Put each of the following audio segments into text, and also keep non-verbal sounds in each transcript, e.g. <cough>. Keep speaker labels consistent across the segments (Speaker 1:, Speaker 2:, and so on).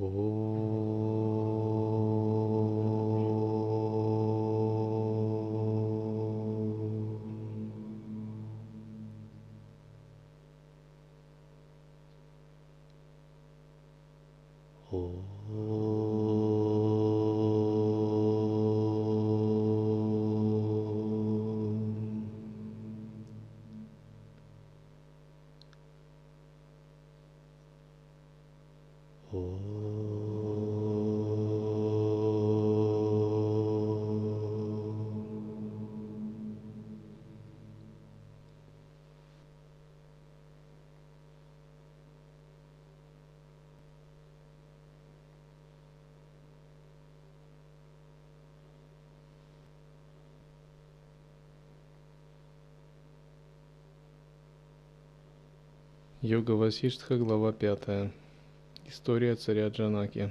Speaker 1: Oh. Йога Васиштха, глава 5. История царя Джанаки.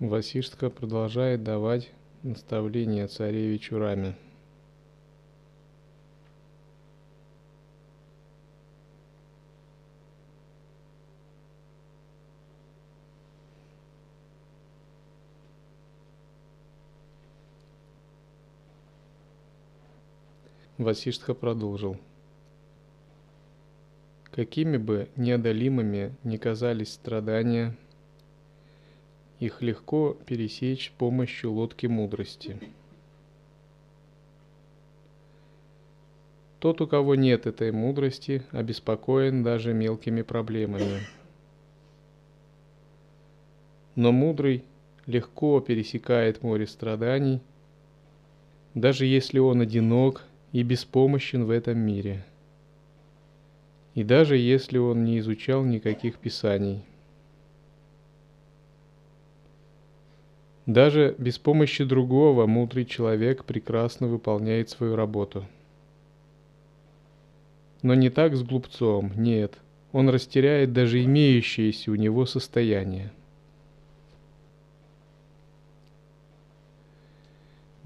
Speaker 1: Васиштха продолжает давать наставления царевичу Раме. Васиштха продолжил. Какими бы неодолимыми ни казались страдания, их легко пересечь с помощью лодки мудрости. Тот, у кого нет этой мудрости, обеспокоен даже мелкими проблемами. Но мудрый легко пересекает море страданий, даже если он одинок и беспомощен в этом мире. И даже если он не изучал никаких писаний. Даже без помощи другого мудрый человек прекрасно выполняет свою работу. Но не так с глупцом, нет. Он растеряет даже имеющееся у него состояние.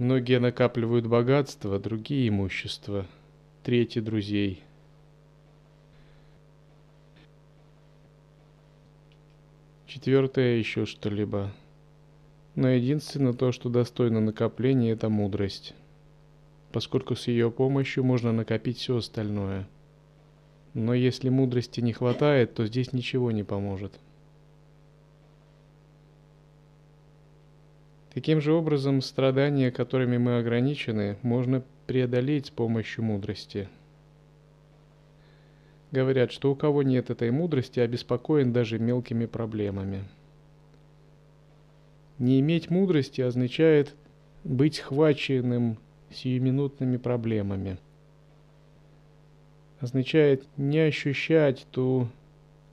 Speaker 1: Многие накапливают богатство, другие имущество, третьи друзей. Четвертое еще что-либо. Но единственное то, что достойно накопления, это мудрость, поскольку с ее помощью можно накопить все остальное. Но если мудрости не хватает, то здесь ничего не поможет. Таким же образом, страдания, которыми мы ограничены, можно преодолеть с помощью мудрости. Говорят, что у кого нет этой мудрости, обеспокоен даже мелкими проблемами. Не иметь мудрости означает быть схваченным сиюминутными проблемами. Означает не ощущать ту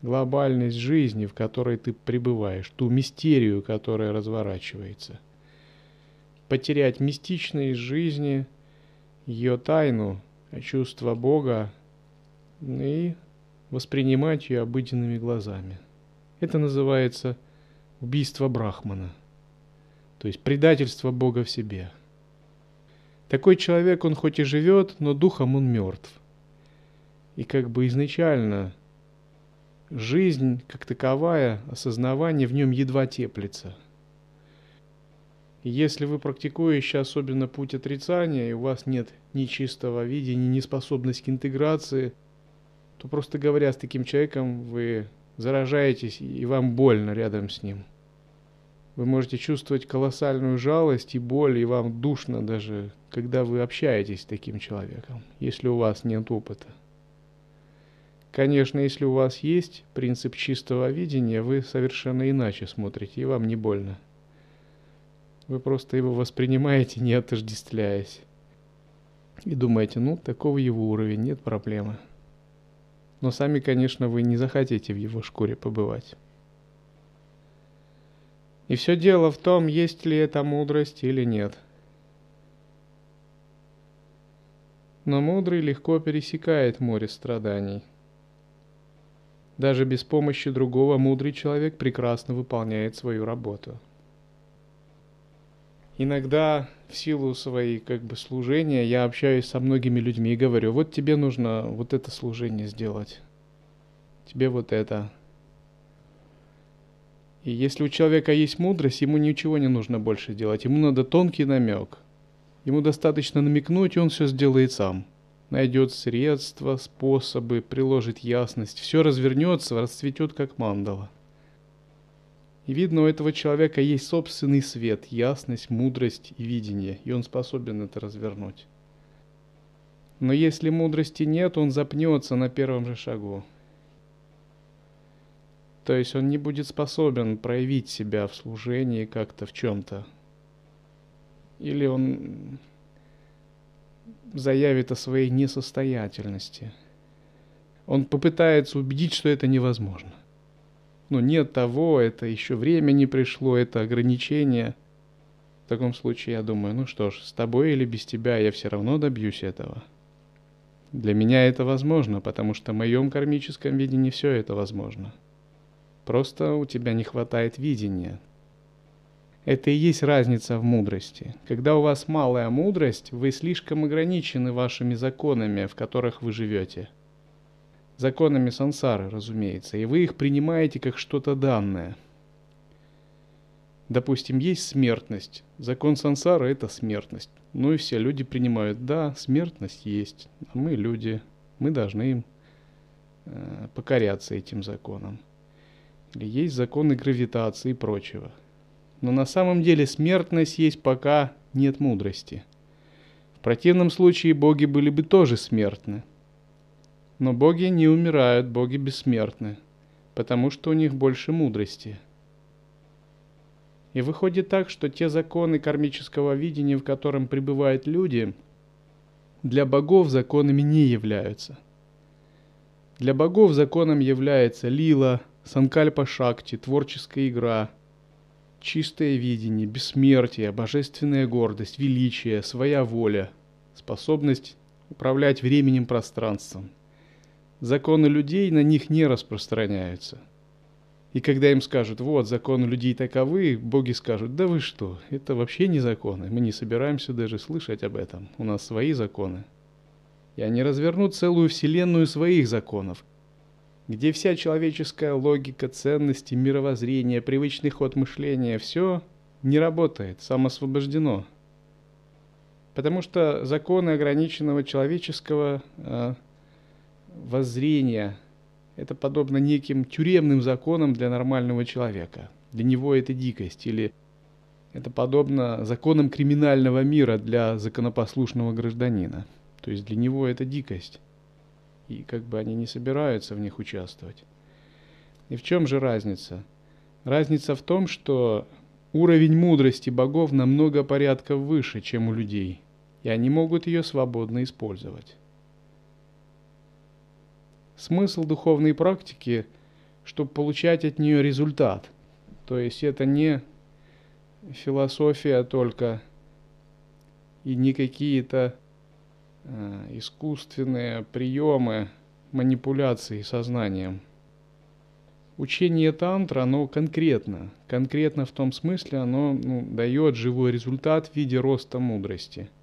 Speaker 1: глобальность жизни, в которой ты пребываешь, ту мистерию, которая разворачивается – потерять мистичность жизни, ее тайну, чувство Бога и воспринимать ее обыденными глазами. Это называется убийство Брахмана, то есть предательство Бога в себе. Такой человек, он хоть и живет, но духом он мертв. И как бы изначально жизнь как таковая, осознавание в нем едва теплится – если вы практикуете особенно путь отрицания, и у вас нет ни чистого видения, ни способности к интеграции, то просто говоря с таким человеком, вы заражаетесь, и вам больно рядом с ним. Вы можете чувствовать колоссальную жалость и боль, и вам душно даже, когда вы общаетесь с таким человеком, если у вас нет опыта. Конечно, если у вас есть принцип чистого видения, вы совершенно иначе смотрите, и вам не больно. Вы просто его воспринимаете, не отождествляясь. И думаете, ну, такого его уровень, нет проблемы. Но сами, конечно, вы не захотите в его шкуре побывать. И все дело в том, есть ли эта мудрость или нет. Но мудрый легко пересекает море страданий. Даже без помощи другого мудрый человек прекрасно выполняет свою работу – Иногда в силу своей как бы служения я общаюсь со многими людьми и говорю, вот тебе нужно вот это служение сделать, тебе вот это. И если у человека есть мудрость, ему ничего не нужно больше делать, ему надо тонкий намек. Ему достаточно намекнуть, и он все сделает сам. Найдет средства, способы, приложит ясность, все развернется, расцветет как мандала. И видно, у этого человека есть собственный свет, ясность, мудрость и видение, и он способен это развернуть. Но если мудрости нет, он запнется на первом же шагу. То есть он не будет способен проявить себя в служении как-то в чем-то. Или он заявит о своей несостоятельности. Он попытается убедить, что это невозможно ну, нет того, это еще время не пришло, это ограничение. В таком случае я думаю, ну что ж, с тобой или без тебя я все равно добьюсь этого. Для меня это возможно, потому что в моем кармическом видении все это возможно. Просто у тебя не хватает видения. Это и есть разница в мудрости. Когда у вас малая мудрость, вы слишком ограничены вашими законами, в которых вы живете – законами сансары, разумеется, и вы их принимаете как что-то данное. Допустим, есть смертность. Закон сансары – это смертность. Ну и все люди принимают, да, смертность есть, а мы люди, мы должны им э, покоряться этим законам. Или есть законы гравитации и прочего. Но на самом деле смертность есть, пока нет мудрости. В противном случае боги были бы тоже смертны – но боги не умирают, боги бессмертны, потому что у них больше мудрости. И выходит так, что те законы кармического видения, в котором пребывают люди, для богов законами не являются. Для богов законом является лила, санкальпа шакти, творческая игра, чистое видение, бессмертие, божественная гордость, величие, своя воля, способность управлять временем пространством законы людей на них не распространяются. И когда им скажут, вот, законы людей таковы, боги скажут, да вы что, это вообще не законы, мы не собираемся даже слышать об этом, у нас свои законы. И они развернут целую вселенную своих законов, где вся человеческая логика, ценности, мировоззрение, привычный ход мышления, все не работает, самосвобождено. Потому что законы ограниченного человеческого воззрение, это подобно неким тюремным законам для нормального человека. Для него это дикость или это подобно законам криминального мира для законопослушного гражданина. То есть для него это дикость. И как бы они не собираются в них участвовать. И в чем же разница? Разница в том, что уровень мудрости богов намного порядков выше, чем у людей, и они могут ее свободно использовать. Смысл духовной практики, чтобы получать от нее результат. То есть это не философия только и не какие-то э, искусственные приемы манипуляции сознанием. Учение тантра, оно конкретно. Конкретно в том смысле, оно ну, дает живой результат в виде роста мудрости –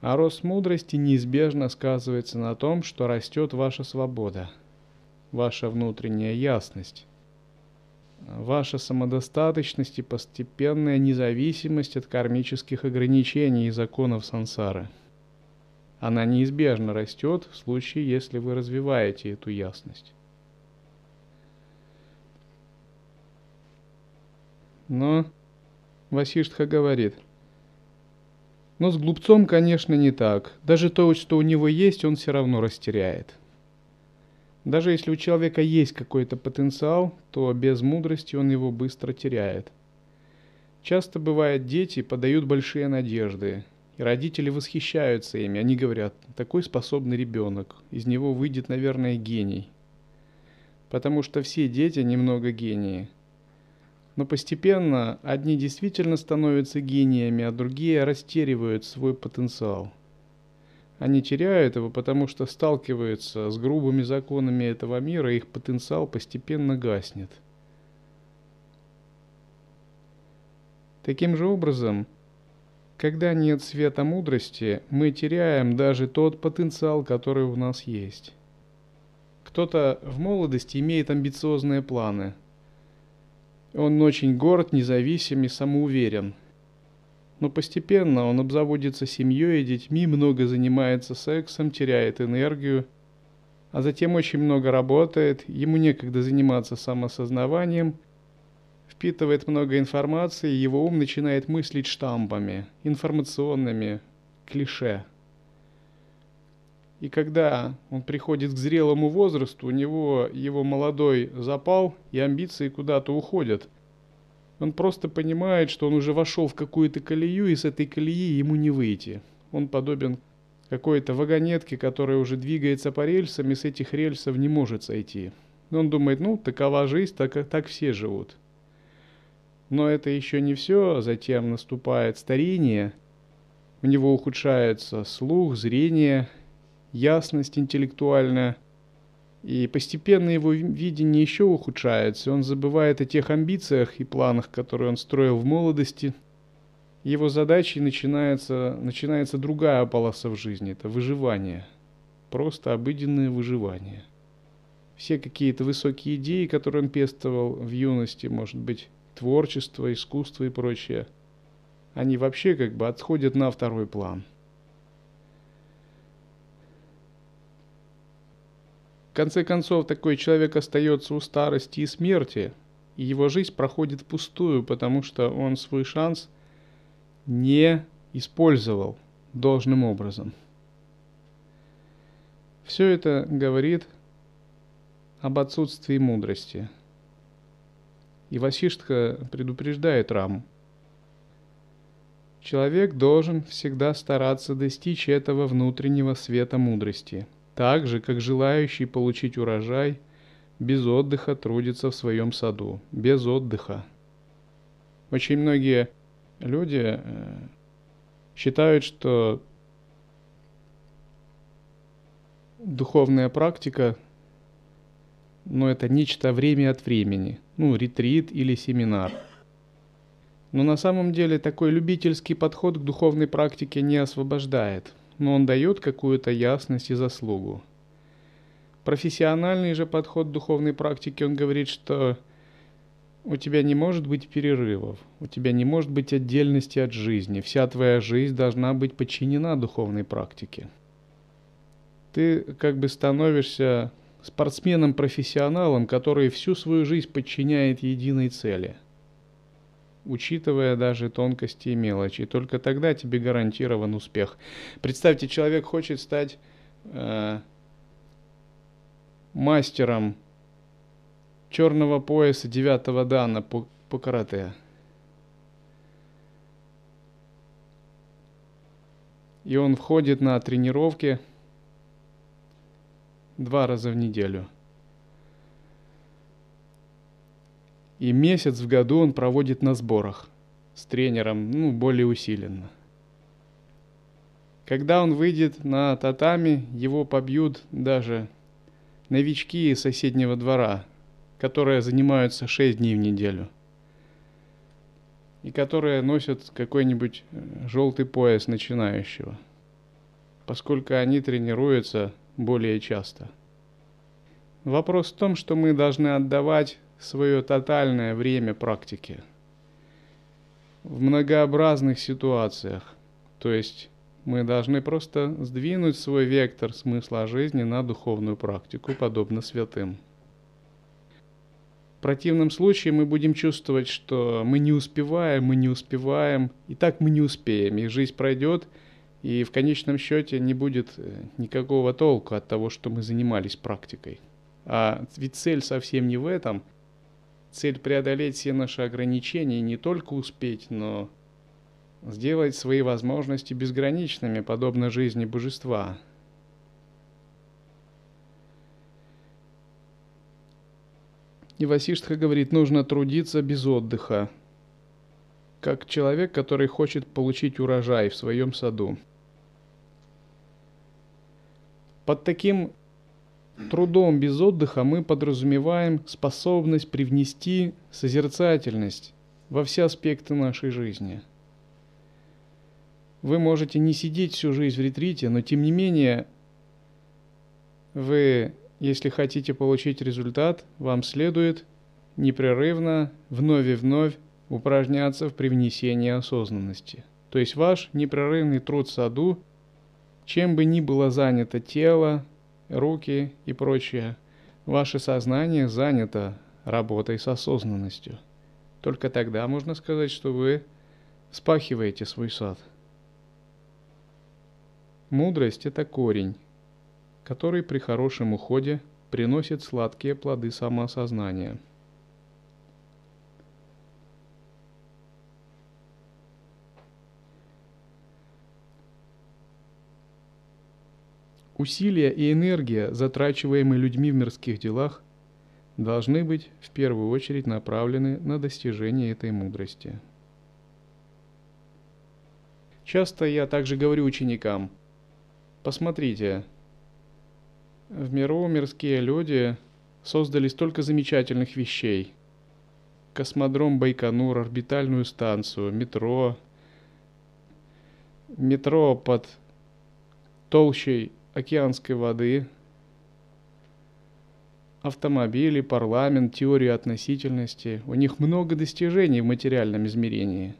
Speaker 1: а рост мудрости неизбежно сказывается на том, что растет ваша свобода, ваша внутренняя ясность, ваша самодостаточность и постепенная независимость от кармических ограничений и законов сансары. Она неизбежно растет в случае, если вы развиваете эту ясность. Но Васиштха говорит – но с глупцом, конечно, не так. Даже то, что у него есть, он все равно растеряет. Даже если у человека есть какой-то потенциал, то без мудрости он его быстро теряет. Часто бывает, дети подают большие надежды, и родители восхищаются ими. Они говорят, такой способный ребенок, из него выйдет, наверное, гений. Потому что все дети немного гении – но постепенно одни действительно становятся гениями, а другие растеривают свой потенциал. Они теряют его, потому что сталкиваются с грубыми законами этого мира, и их потенциал постепенно гаснет. Таким же образом, Когда нет света мудрости, мы теряем даже тот потенциал, который у нас есть. Кто-то в молодости имеет амбициозные планы. Он очень горд, независим и самоуверен. Но постепенно он обзаводится семьей и детьми, много занимается сексом, теряет энергию, а затем очень много работает, ему некогда заниматься самосознаванием – впитывает много информации, его ум начинает мыслить штампами, информационными, клише. И когда он приходит к зрелому возрасту, у него его молодой запал и амбиции куда-то уходят. Он просто понимает, что он уже вошел в какую-то колею, и с этой колеи ему не выйти. Он подобен какой-то вагонетке, которая уже двигается по рельсам, и с этих рельсов не может сойти. Он думает, ну, такова жизнь, так, так все живут. Но это еще не все, затем наступает старение, у него ухудшается слух, зрение, ясность интеллектуальная, и постепенно его видение еще ухудшается, он забывает о тех амбициях и планах, которые он строил в молодости. Его задачей начинается, начинается другая полоса в жизни, это выживание, просто обыденное выживание. Все какие-то высокие идеи, которые он пестовал в юности, может быть, творчество, искусство и прочее, они вообще как бы отходят на второй план. Конце концов, такой человек остается у старости и смерти, и его жизнь проходит пустую, потому что он свой шанс не использовал должным образом. Все это говорит об отсутствии мудрости – и Васиштха предупреждает Раму. Человек должен всегда стараться достичь этого внутреннего света мудрости, так же, как желающий получить урожай без отдыха трудится в своем саду, без отдыха. Очень многие люди э, считают, что духовная практика но это нечто время от времени, ну, ретрит или семинар. Но на самом деле такой любительский подход к духовной практике не освобождает, но он дает какую-то ясность и заслугу. Профессиональный же подход к духовной практике, он говорит, что у тебя не может быть перерывов, у тебя не может быть отдельности от жизни, вся твоя жизнь должна быть подчинена духовной практике. Ты как бы становишься спортсменом-профессионалом, который всю свою жизнь подчиняет единой цели, учитывая даже тонкости и мелочи. Только тогда тебе гарантирован успех. Представьте, человек хочет стать э, мастером черного пояса девятого дана по, по карате. И он входит на тренировки – два раза в неделю. И месяц в году он проводит на сборах с тренером, ну, более усиленно. Когда он выйдет на татами, его побьют даже новички из соседнего двора, которые занимаются 6 дней в неделю. И которые носят какой-нибудь э, желтый пояс начинающего, поскольку они тренируются более часто. Вопрос в том, что мы должны отдавать свое тотальное время практике в многообразных ситуациях. То есть мы должны просто сдвинуть свой вектор смысла жизни на духовную практику, подобно святым. В противном случае мы будем чувствовать, что мы не успеваем, мы не успеваем, и так мы не успеем, и жизнь пройдет, и в конечном счете не будет э, никакого толку от того, что мы занимались практикой. А ведь цель совсем не в этом. Цель преодолеть все наши ограничения, не только успеть, но сделать свои возможности безграничными, подобно жизни божества. И Васиштха говорит, нужно трудиться без отдыха, как человек, который хочет получить урожай в своем саду. Под таким трудом без отдыха мы подразумеваем способность привнести созерцательность во все аспекты нашей жизни. Вы можете не сидеть всю жизнь в ретрите, но тем не менее вы, если хотите получить результат, вам следует непрерывно, вновь и вновь упражняться в привнесении осознанности. То есть ваш непрерывный труд в саду, чем бы ни было занято тело, руки и прочее, ваше сознание занято работой с осознанностью. Только тогда можно сказать, что вы спахиваете свой сад. Мудрость – это корень, который при хорошем уходе приносит сладкие плоды самоосознания. Усилия и энергия, затрачиваемые людьми в мирских делах, должны быть в первую очередь направлены на достижение этой мудрости. Часто я также говорю ученикам, посмотрите, в миру мирские люди создали столько замечательных вещей. Космодром Байконур, орбитальную станцию, метро, метро под толщей океанской воды – автомобили, парламент, теорию относительности. У них много достижений в материальном измерении.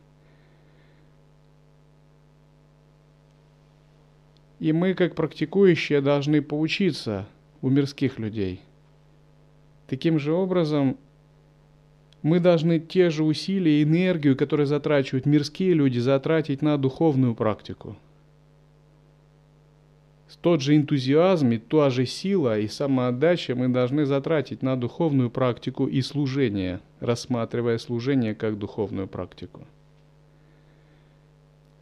Speaker 1: И мы, как практикующие, должны поучиться у мирских людей. Таким же образом, мы должны те же усилия и энергию, которые затрачивают мирские люди, затратить на духовную практику – тот же энтузиазм и та же сила и самоотдача мы должны затратить на духовную практику и служение, рассматривая служение как духовную практику.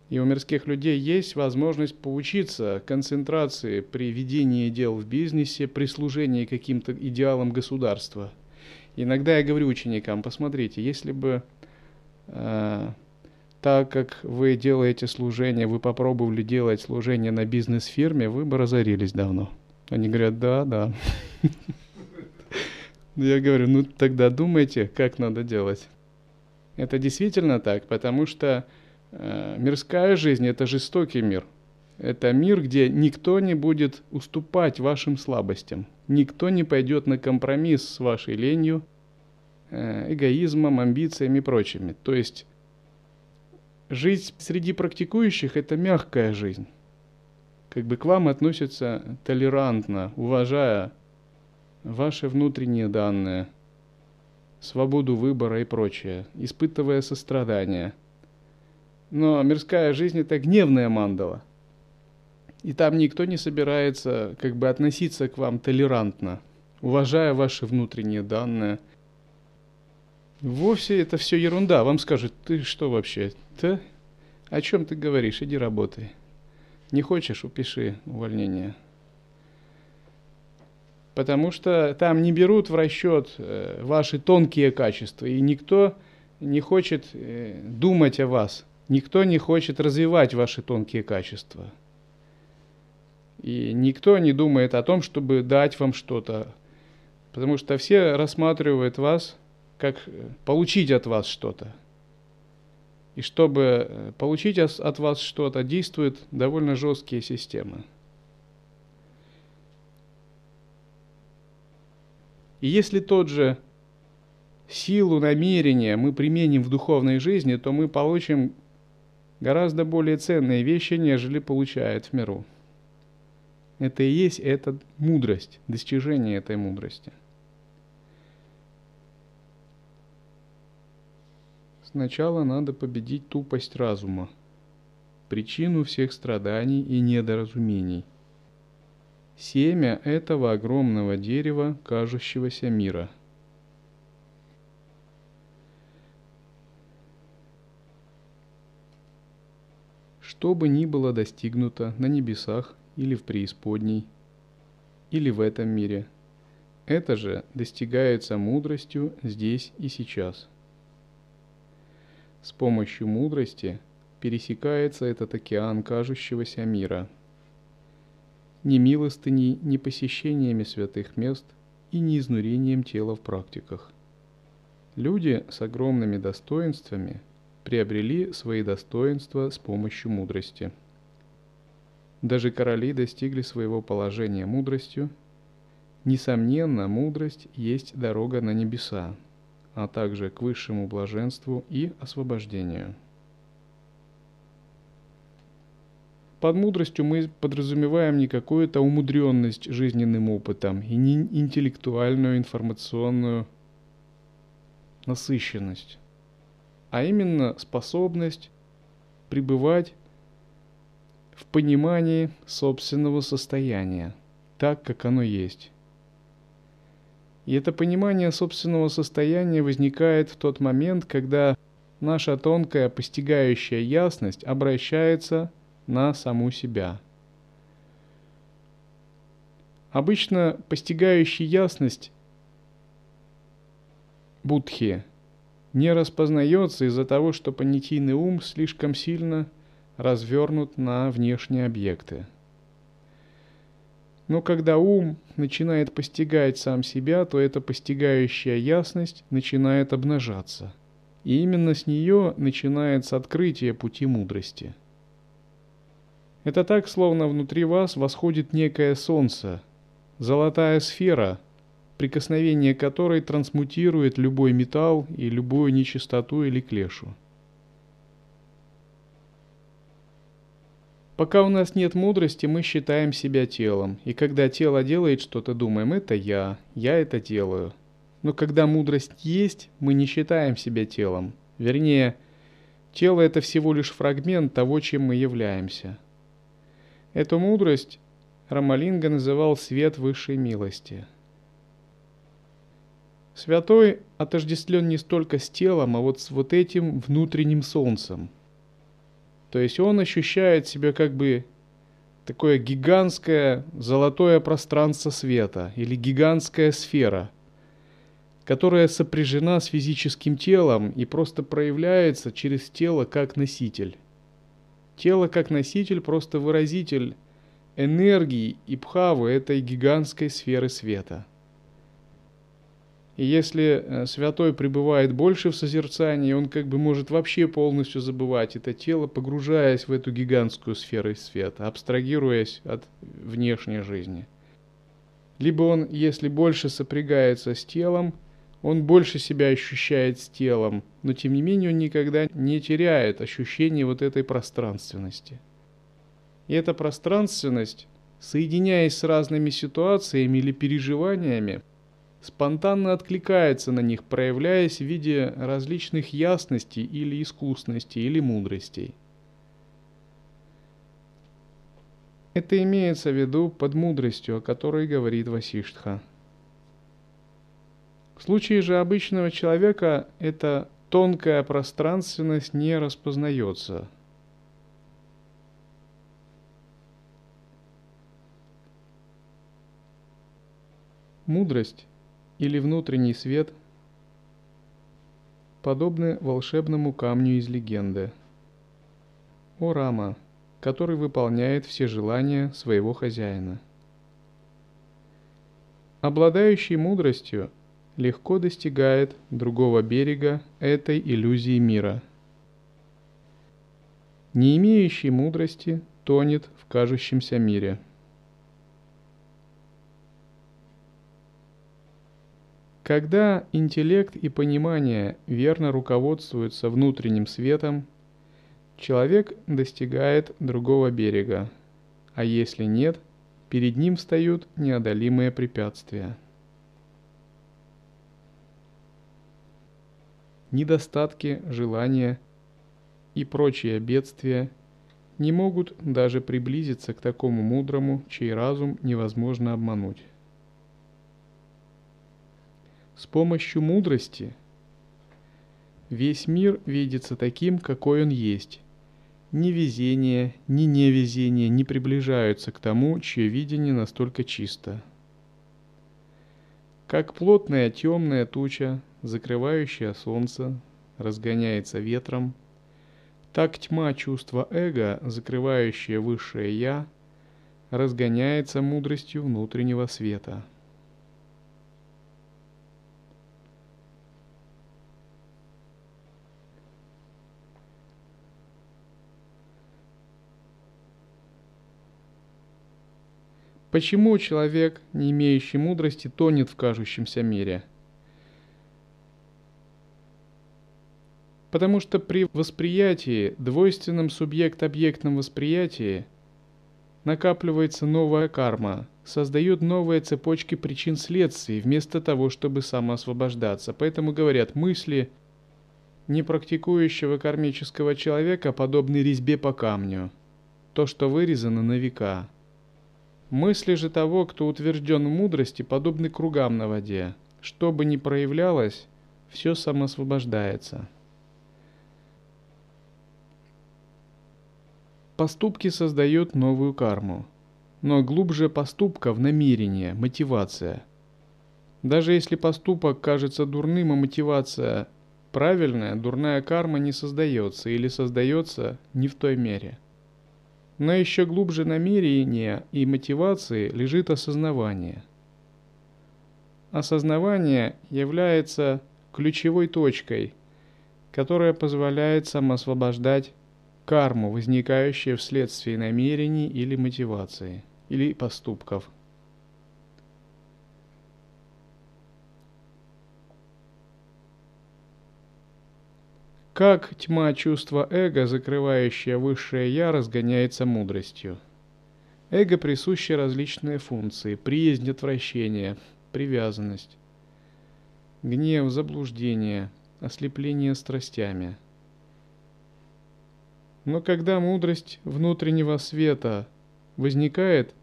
Speaker 1: И у мирских людей есть возможность поучиться концентрации при ведении дел в бизнесе, при служении каким-то идеалам государства. Иногда я говорю ученикам, посмотрите, если бы э, так как вы делаете служение, вы попробовали делать служение на бизнес-фирме, вы бы разорились давно. Они говорят, да, да. <laughs> Я говорю, ну тогда думайте, как надо делать. Это действительно так, потому что э, мирская жизнь это жестокий мир. Это мир, где никто не будет уступать вашим слабостям. Никто не пойдет на компромисс с вашей ленью, э, эгоизмом, амбициями и прочими. То есть Жизнь среди практикующих – это мягкая жизнь. Как бы к вам относятся толерантно, уважая ваши внутренние данные, свободу выбора и прочее, испытывая сострадание. Но мирская жизнь – это гневная мандала. И там никто не собирается как бы относиться к вам толерантно, уважая ваши внутренние данные. Вовсе это все ерунда. Вам скажут, ты что вообще, да? О чем ты говоришь? Иди работай. Не хочешь, упиши увольнение. Потому что там не берут в расчет э, ваши тонкие качества, и никто не хочет э, думать о вас, никто не хочет развивать ваши тонкие качества. И никто не думает о том, чтобы дать вам что-то, потому что все рассматривают вас как э, получить от вас что-то. И чтобы э, получить от вас что-то, действуют довольно жесткие системы. И если тот же силу намерения мы применим в духовной жизни, то мы получим гораздо более ценные вещи, нежели получает в миру. Это и есть эта мудрость, достижение этой мудрости – Сначала надо победить тупость разума, причину всех страданий и недоразумений. Семя этого огромного дерева, кажущегося мира. Что бы ни было достигнуто на небесах или в преисподней, или в этом мире, это же достигается мудростью здесь и сейчас – с помощью мудрости пересекается этот океан кажущегося мира. Ни милостыней, ни посещениями святых мест и ни изнурением тела в практиках. Люди с огромными достоинствами приобрели свои достоинства с помощью мудрости. Даже короли достигли своего положения мудростью. Несомненно, мудрость есть дорога на небеса, а также к высшему блаженству и освобождению. Под мудростью мы подразумеваем не какую-то умудренность жизненным опытом и не интеллектуальную информационную насыщенность, а именно способность пребывать в понимании собственного состояния, так, как оно есть. И это понимание собственного состояния возникает в тот момент, когда наша тонкая постигающая ясность обращается на саму себя. Обычно постигающий ясность будхи не распознается из-за того, что понятийный ум слишком сильно развернут на внешние объекты. Но когда ум начинает постигать сам себя, то эта постигающая ясность начинает обнажаться. И именно с нее начинается открытие пути мудрости. Это так, словно внутри вас восходит некое солнце, золотая сфера, прикосновение которой трансмутирует любой металл и любую нечистоту или клешу. Пока у нас нет мудрости, мы считаем себя телом, и когда тело делает что-то, думаем, это я, я это делаю. Но когда мудрость есть, мы не считаем себя телом. Вернее, тело это всего лишь фрагмент того, чем мы являемся. Эту мудрость Рамалинга называл свет высшей милости. Святой отождествлен не столько с телом, а вот с вот этим внутренним солнцем – то есть он ощущает себя как бы такое гигантское золотое пространство света или гигантская сфера, которая сопряжена с физическим телом и просто проявляется через тело как носитель. Тело как носитель просто выразитель энергии и пхавы этой гигантской сферы света – и если э, святой пребывает больше в созерцании, он как бы может вообще полностью забывать это тело, погружаясь в эту гигантскую сферу света, абстрагируясь от внешней жизни. Либо он, если больше сопрягается с телом, он больше себя ощущает с телом, но тем не менее он никогда не теряет ощущение вот этой пространственности. И эта пространственность, соединяясь с разными ситуациями или переживаниями, спонтанно откликается на них, проявляясь в виде различных ясностей или искусностей или мудростей. Это имеется в виду под мудростью, о которой говорит Васиштха. В случае же обычного человека эта тонкая пространственность не распознается. Мудрость или внутренний свет подобны волшебному камню из легенды. О Рама, который выполняет все желания своего хозяина. Обладающий мудростью легко достигает другого берега этой иллюзии мира. Не имеющий мудрости тонет в кажущемся мире – Когда интеллект и понимание верно руководствуются внутренним светом, человек достигает другого берега, а если нет, перед ним встают неодолимые препятствия. Недостатки, желания и прочие бедствия не могут даже приблизиться к такому мудрому, чей разум невозможно обмануть. С помощью мудрости весь мир видится таким, какой он есть. Ни везение, ни невезение не приближаются к тому, чье видение настолько чисто. Как плотная темная туча, закрывающая солнце, разгоняется ветром, так тьма чувства эго, закрывающая высшее «я», разгоняется мудростью внутреннего света – Почему человек, не имеющий мудрости, тонет в кажущемся мире? Потому что при восприятии, двойственном субъект-объектном восприятии, накапливается новая карма, создает новые цепочки причин-следствий, вместо того, чтобы самоосвобождаться. Поэтому говорят, мысли непрактикующего кармического человека подобны резьбе по камню, то, что вырезано на века. Мысли же того, кто утвержден в мудрости, подобны кругам на воде. Что бы ни проявлялось, все самосвобождается. Поступки создают новую карму. Но глубже поступка в намерение, мотивация. Даже если поступок кажется дурным, а мотивация правильная, дурная карма не создается или создается не в той мере – но еще глубже намерения и мотивации лежит осознавание. Осознавание является ключевой точкой, которая позволяет самоосвобождать карму, возникающую вследствие намерений или мотивации, или поступков – Как тьма чувства эго, закрывающая высшее «я», разгоняется мудростью. Эго присущи различные функции – приязнь, отвращение, привязанность, гнев, заблуждение, ослепление страстями. Но когда мудрость внутреннего света возникает,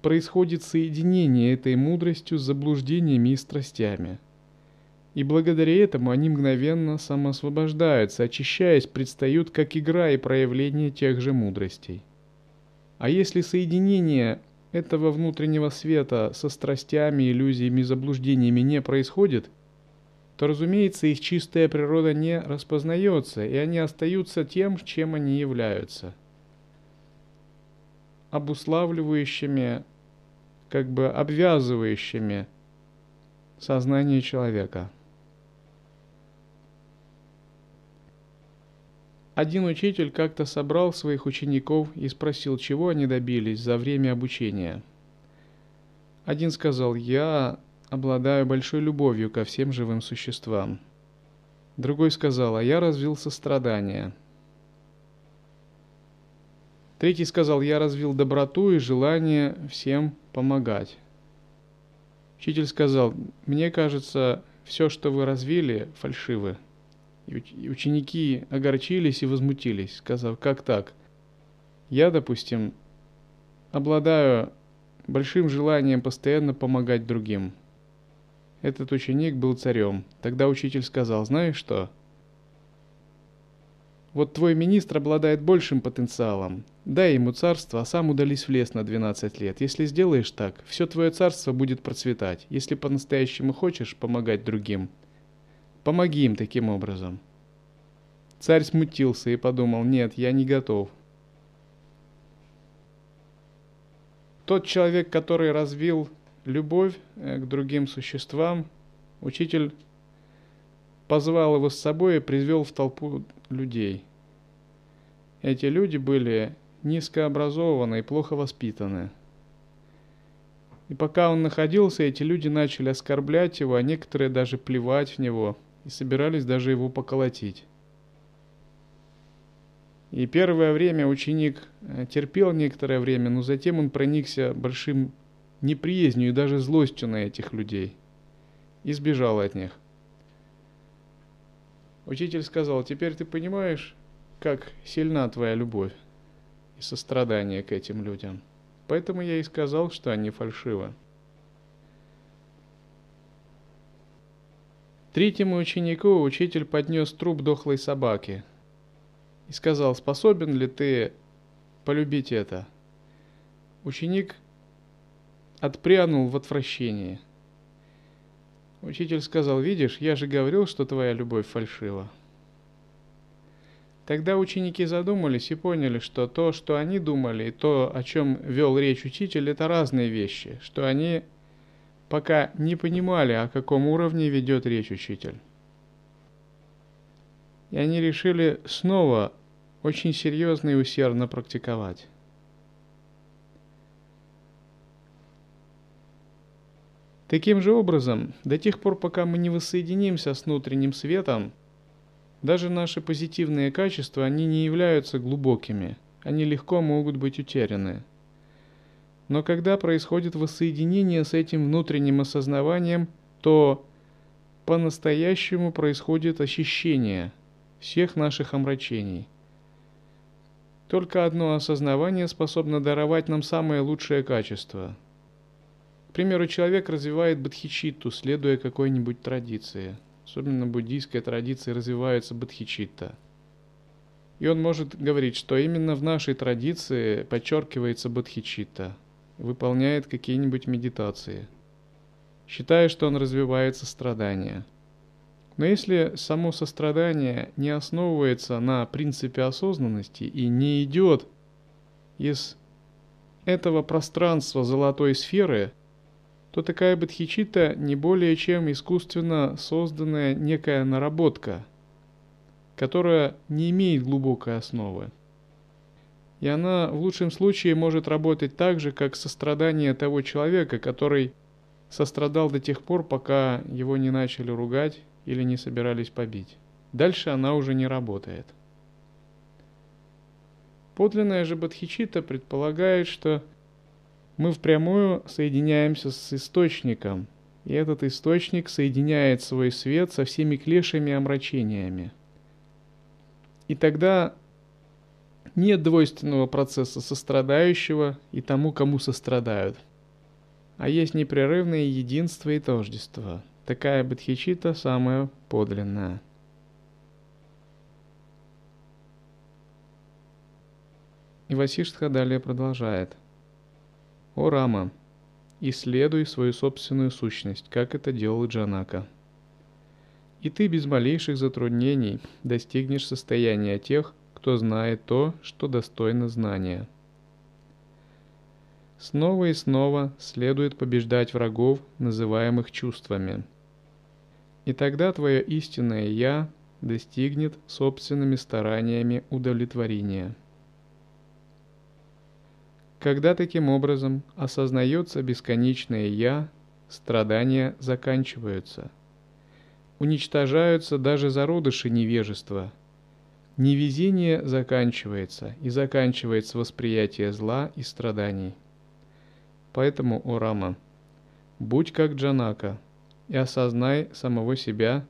Speaker 1: происходит соединение этой мудростью с заблуждениями и страстями – и благодаря этому они мгновенно самоосвобождаются, очищаясь, предстают как игра и проявление тех же мудростей. А если соединение этого внутреннего света со страстями, иллюзиями, заблуждениями не происходит, то, разумеется, их чистая природа не распознается, и они остаются тем, чем они являются. Обуславливающими, как бы обвязывающими сознание человека – Один учитель как-то собрал своих учеников и спросил, чего они добились за время обучения. Один сказал, я обладаю большой любовью ко всем живым существам. Другой сказал, а я развил сострадание. Третий сказал, я развил доброту и желание всем помогать. Учитель сказал, мне кажется, все, что вы развили, фальшивы. И ученики огорчились и возмутились, сказав, как так? Я, допустим, обладаю большим желанием постоянно помогать другим. Этот ученик был царем. Тогда учитель сказал, знаешь что? Вот твой министр обладает большим потенциалом. Дай ему царство, а сам удались в лес на 12 лет. Если сделаешь так, все твое царство будет процветать. Если по-настоящему хочешь помогать другим – Помоги им таким образом. Царь смутился и подумал, нет, я не готов. Тот человек, который развил любовь э, к другим существам, учитель позвал его с собой и привел в толпу людей. Эти люди были низкообразованы и плохо воспитаны. И пока он находился, эти люди начали оскорблять его, а некоторые даже плевать в него – и собирались даже его поколотить. И первое время ученик э, терпел некоторое время, но затем он проникся большим неприязнью и даже злостью на этих людей и сбежал от них. Учитель сказал, теперь ты понимаешь, как сильна твоя любовь и сострадание к этим людям. Поэтому я и сказал, что они фальшивы. Третьему ученику учитель поднес труп дохлой собаки и сказал, способен ли ты полюбить это? Ученик отпрянул в отвращении. Учитель сказал, видишь, я же говорил, что твоя любовь фальшива. Тогда ученики задумались и поняли, что то, что они думали, и то, о чем вел речь учитель, это разные вещи, что они пока не понимали, о каком уровне ведет речь учитель. И они решили снова очень серьезно и усердно практиковать. Таким же образом, до тех пор, пока мы не воссоединимся с внутренним светом, даже наши позитивные качества, они не являются глубокими, они легко могут быть утеряны. Но когда происходит воссоединение с этим внутренним осознаванием, то по-настоящему происходит очищение всех наших омрачений. Только одно осознавание способно даровать нам самое лучшее качество – к примеру, человек развивает бодхичитту, следуя какой-нибудь традиции. Особенно буддийская традиция развивается бодхичитта. И он может говорить, что именно в нашей традиции подчеркивается бодхичитта, выполняет какие-нибудь медитации, считая, что он развивает сострадание. Но если само сострадание не основывается на принципе осознанности и не идет из этого пространства золотой сферы – то такая бодхичита не более чем искусственно созданная некая наработка, которая не имеет глубокой основы. И она в лучшем случае может работать так же, как сострадание того человека, который сострадал до тех пор, пока его не начали ругать или не собирались побить. Дальше она уже не работает. Подлинная же бодхичита предполагает, что мы впрямую соединяемся с источником, и этот источник соединяет свой свет со всеми клешами и омрачениями. И тогда нет двойственного процесса сострадающего и тому, кому сострадают, а есть непрерывное единство и тождество. Такая бодхичита самая подлинная. И Васиштха далее продолжает – «О Рама, исследуй свою собственную сущность, как это делал Джанака. И ты без малейших затруднений достигнешь состояния тех, кто знает то, что достойно знания. Снова и снова следует побеждать врагов, называемых чувствами. И тогда твое истинное «Я» достигнет собственными стараниями удовлетворения. Когда таким образом осознается бесконечное «Я», страдания заканчиваются. Уничтожаются даже зародыши невежества. Невезение заканчивается, и заканчивается восприятие зла и страданий. Поэтому, о Рама, будь как Джанака и осознай самого себя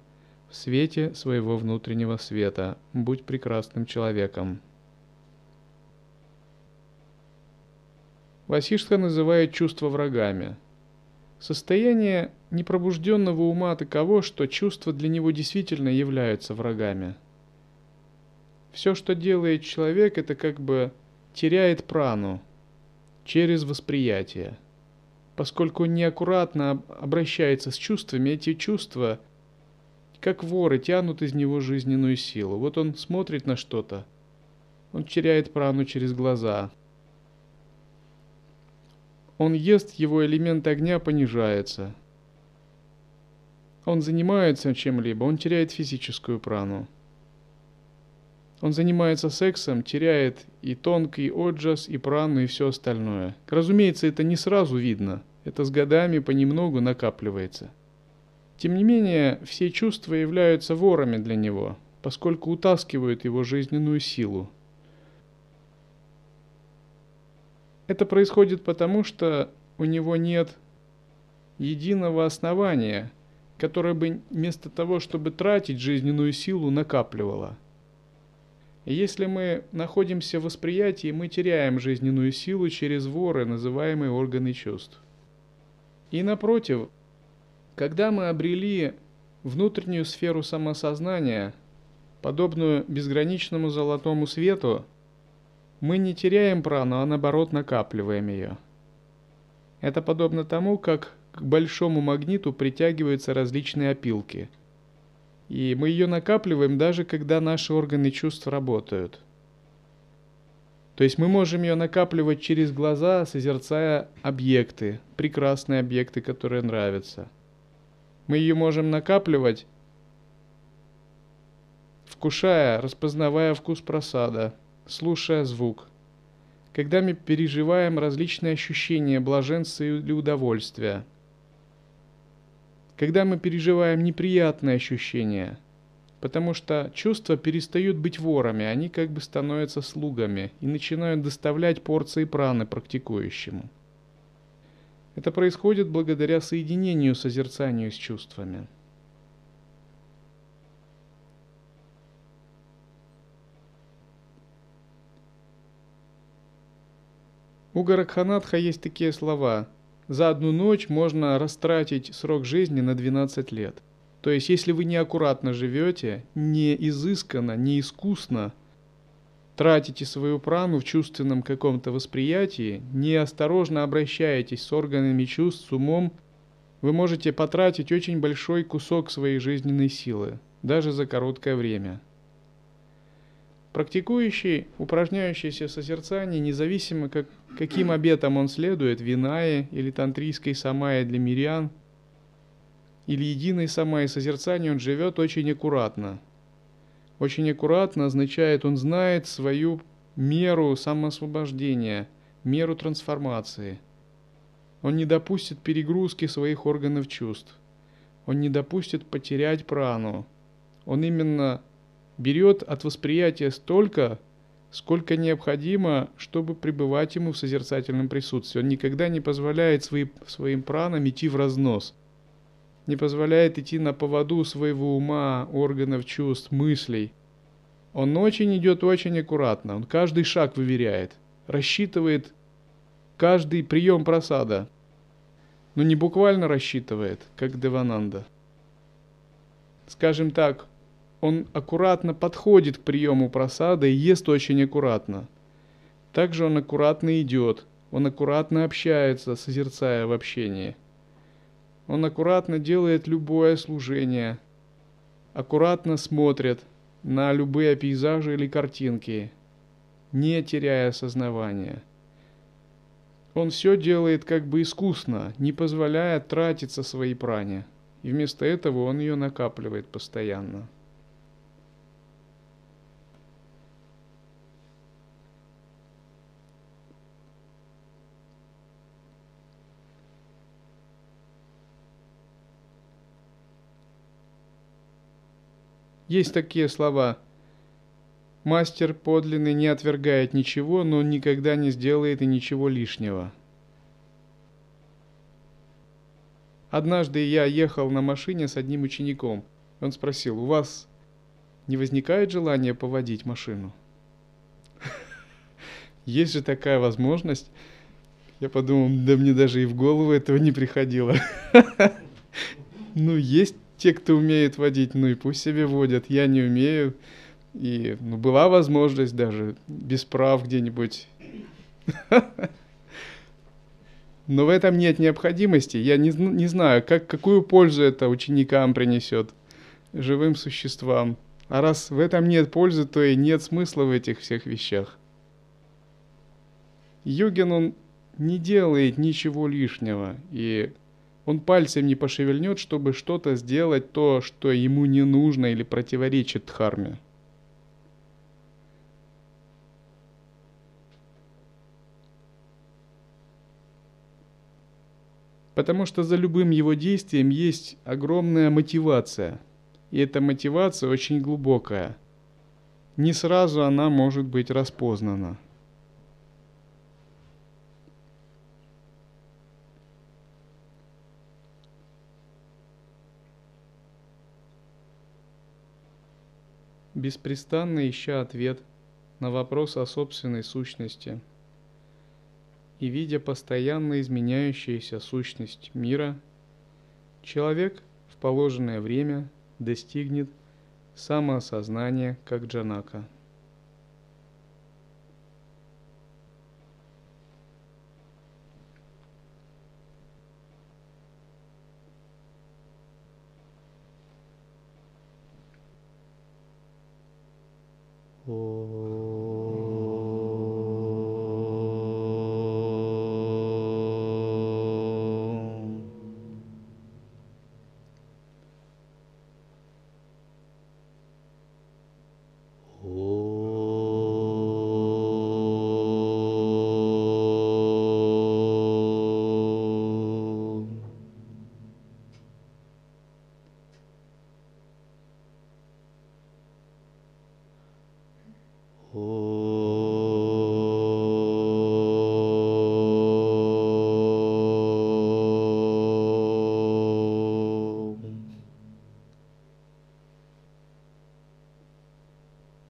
Speaker 1: в свете своего внутреннего света, будь прекрасным человеком. Васишка называет чувства врагами. Состояние непробужденного ума таково, что чувства для него действительно являются врагами. Все, что делает человек, это как бы теряет прану через восприятие. Поскольку он неаккуратно обращается с чувствами, эти чувства, как воры, тянут из него жизненную силу. Вот он смотрит на что-то, он теряет прану через глаза – он ест, его элемент огня понижается. Он занимается чем-либо, он теряет физическую прану. Он занимается сексом, теряет и тонкий оджас, и прану, и все остальное. Разумеется, это не сразу видно. Это с годами понемногу накапливается. Тем не менее, все чувства являются ворами для него, поскольку утаскивают его жизненную силу, Это происходит потому, что у него нет единого основания, которое бы вместо того, чтобы тратить жизненную силу, накапливало. Если мы находимся в восприятии, мы теряем жизненную силу через воры, называемые органы чувств. И напротив, когда мы обрели внутреннюю сферу самосознания, подобную безграничному золотому свету, мы не теряем прану, а наоборот накапливаем ее. Это подобно тому, как к большому магниту притягиваются различные опилки. И мы ее накапливаем даже когда наши органы чувств работают. То есть мы можем ее накапливать через глаза, созерцая объекты, прекрасные объекты, которые нравятся. Мы ее можем накапливать, вкушая, распознавая вкус просада – слушая звук. Когда мы переживаем различные ощущения блаженства или удовольствия. Когда мы переживаем неприятные ощущения, потому что чувства перестают быть ворами, они как бы становятся слугами и начинают доставлять порции праны практикующему. Это происходит благодаря соединению созерцанию с чувствами. У Гаракханатха есть такие слова. За одну ночь можно растратить срок жизни на 12 лет. То есть, если вы неаккуратно живете, не изысканно, не искусно, тратите свою прану в чувственном каком-то восприятии, неосторожно обращаетесь с органами чувств, с умом, вы можете потратить очень большой кусок своей жизненной силы, даже за короткое время – Практикующий, упражняющийся в созерцании, независимо как, каким обетам он следует, винае или тантрийской самае для мирян, или единой самае созерцания, он живет очень аккуратно. Очень аккуратно означает, он знает свою меру самоосвобождения, меру трансформации. Он не допустит перегрузки своих органов чувств. Он не допустит потерять прану. Он именно берет от восприятия столько, сколько необходимо, чтобы пребывать ему в созерцательном присутствии. Он никогда не позволяет свои, своим пранам идти в разнос, не позволяет идти на поводу своего ума, органов чувств, мыслей. Он очень идет очень аккуратно, он каждый шаг выверяет, рассчитывает каждый прием просада, но не буквально рассчитывает, как Девананда. Скажем так, он аккуратно подходит к приему просада и ест очень аккуратно. Также он аккуратно идет, он аккуратно общается, созерцая в общении. Он аккуратно делает любое служение, аккуратно смотрит на любые пейзажи или картинки, не теряя сознавания. Он все делает как бы искусно, не позволяя тратиться своей пране, и вместо этого он ее накапливает постоянно. Есть такие слова. Мастер подлинный не отвергает ничего, но никогда не сделает и ничего лишнего. Однажды я ехал на машине с одним учеником. Он спросил, у вас не возникает желания поводить машину? <laughs> Есть же такая возможность. Я подумал, да мне даже и в голову этого не приходило. <laughs> Ну, есть те, кто умеет водить, ну и пусть себе водят. Я не умею. И ну, была возможность даже без прав где-нибудь. Но в этом нет необходимости. Я не, не знаю, как, какую пользу это ученикам принесет, живым существам. А раз в этом нет пользы, то и нет смысла в этих всех вещах. Йогин, он не делает ничего лишнего. И он пальцем не пошевельнет, чтобы что-то сделать то, что ему не нужно или противоречит дхарме. Потому что за любым его действием есть огромная мотивация. И эта мотивация очень глубокая. Не сразу она может быть распознана. Беспрестанно ища ответ на вопрос о собственной сущности и видя постоянно изменяющуюся сущность мира, человек в положенное время достигнет самоосознания как Джанака –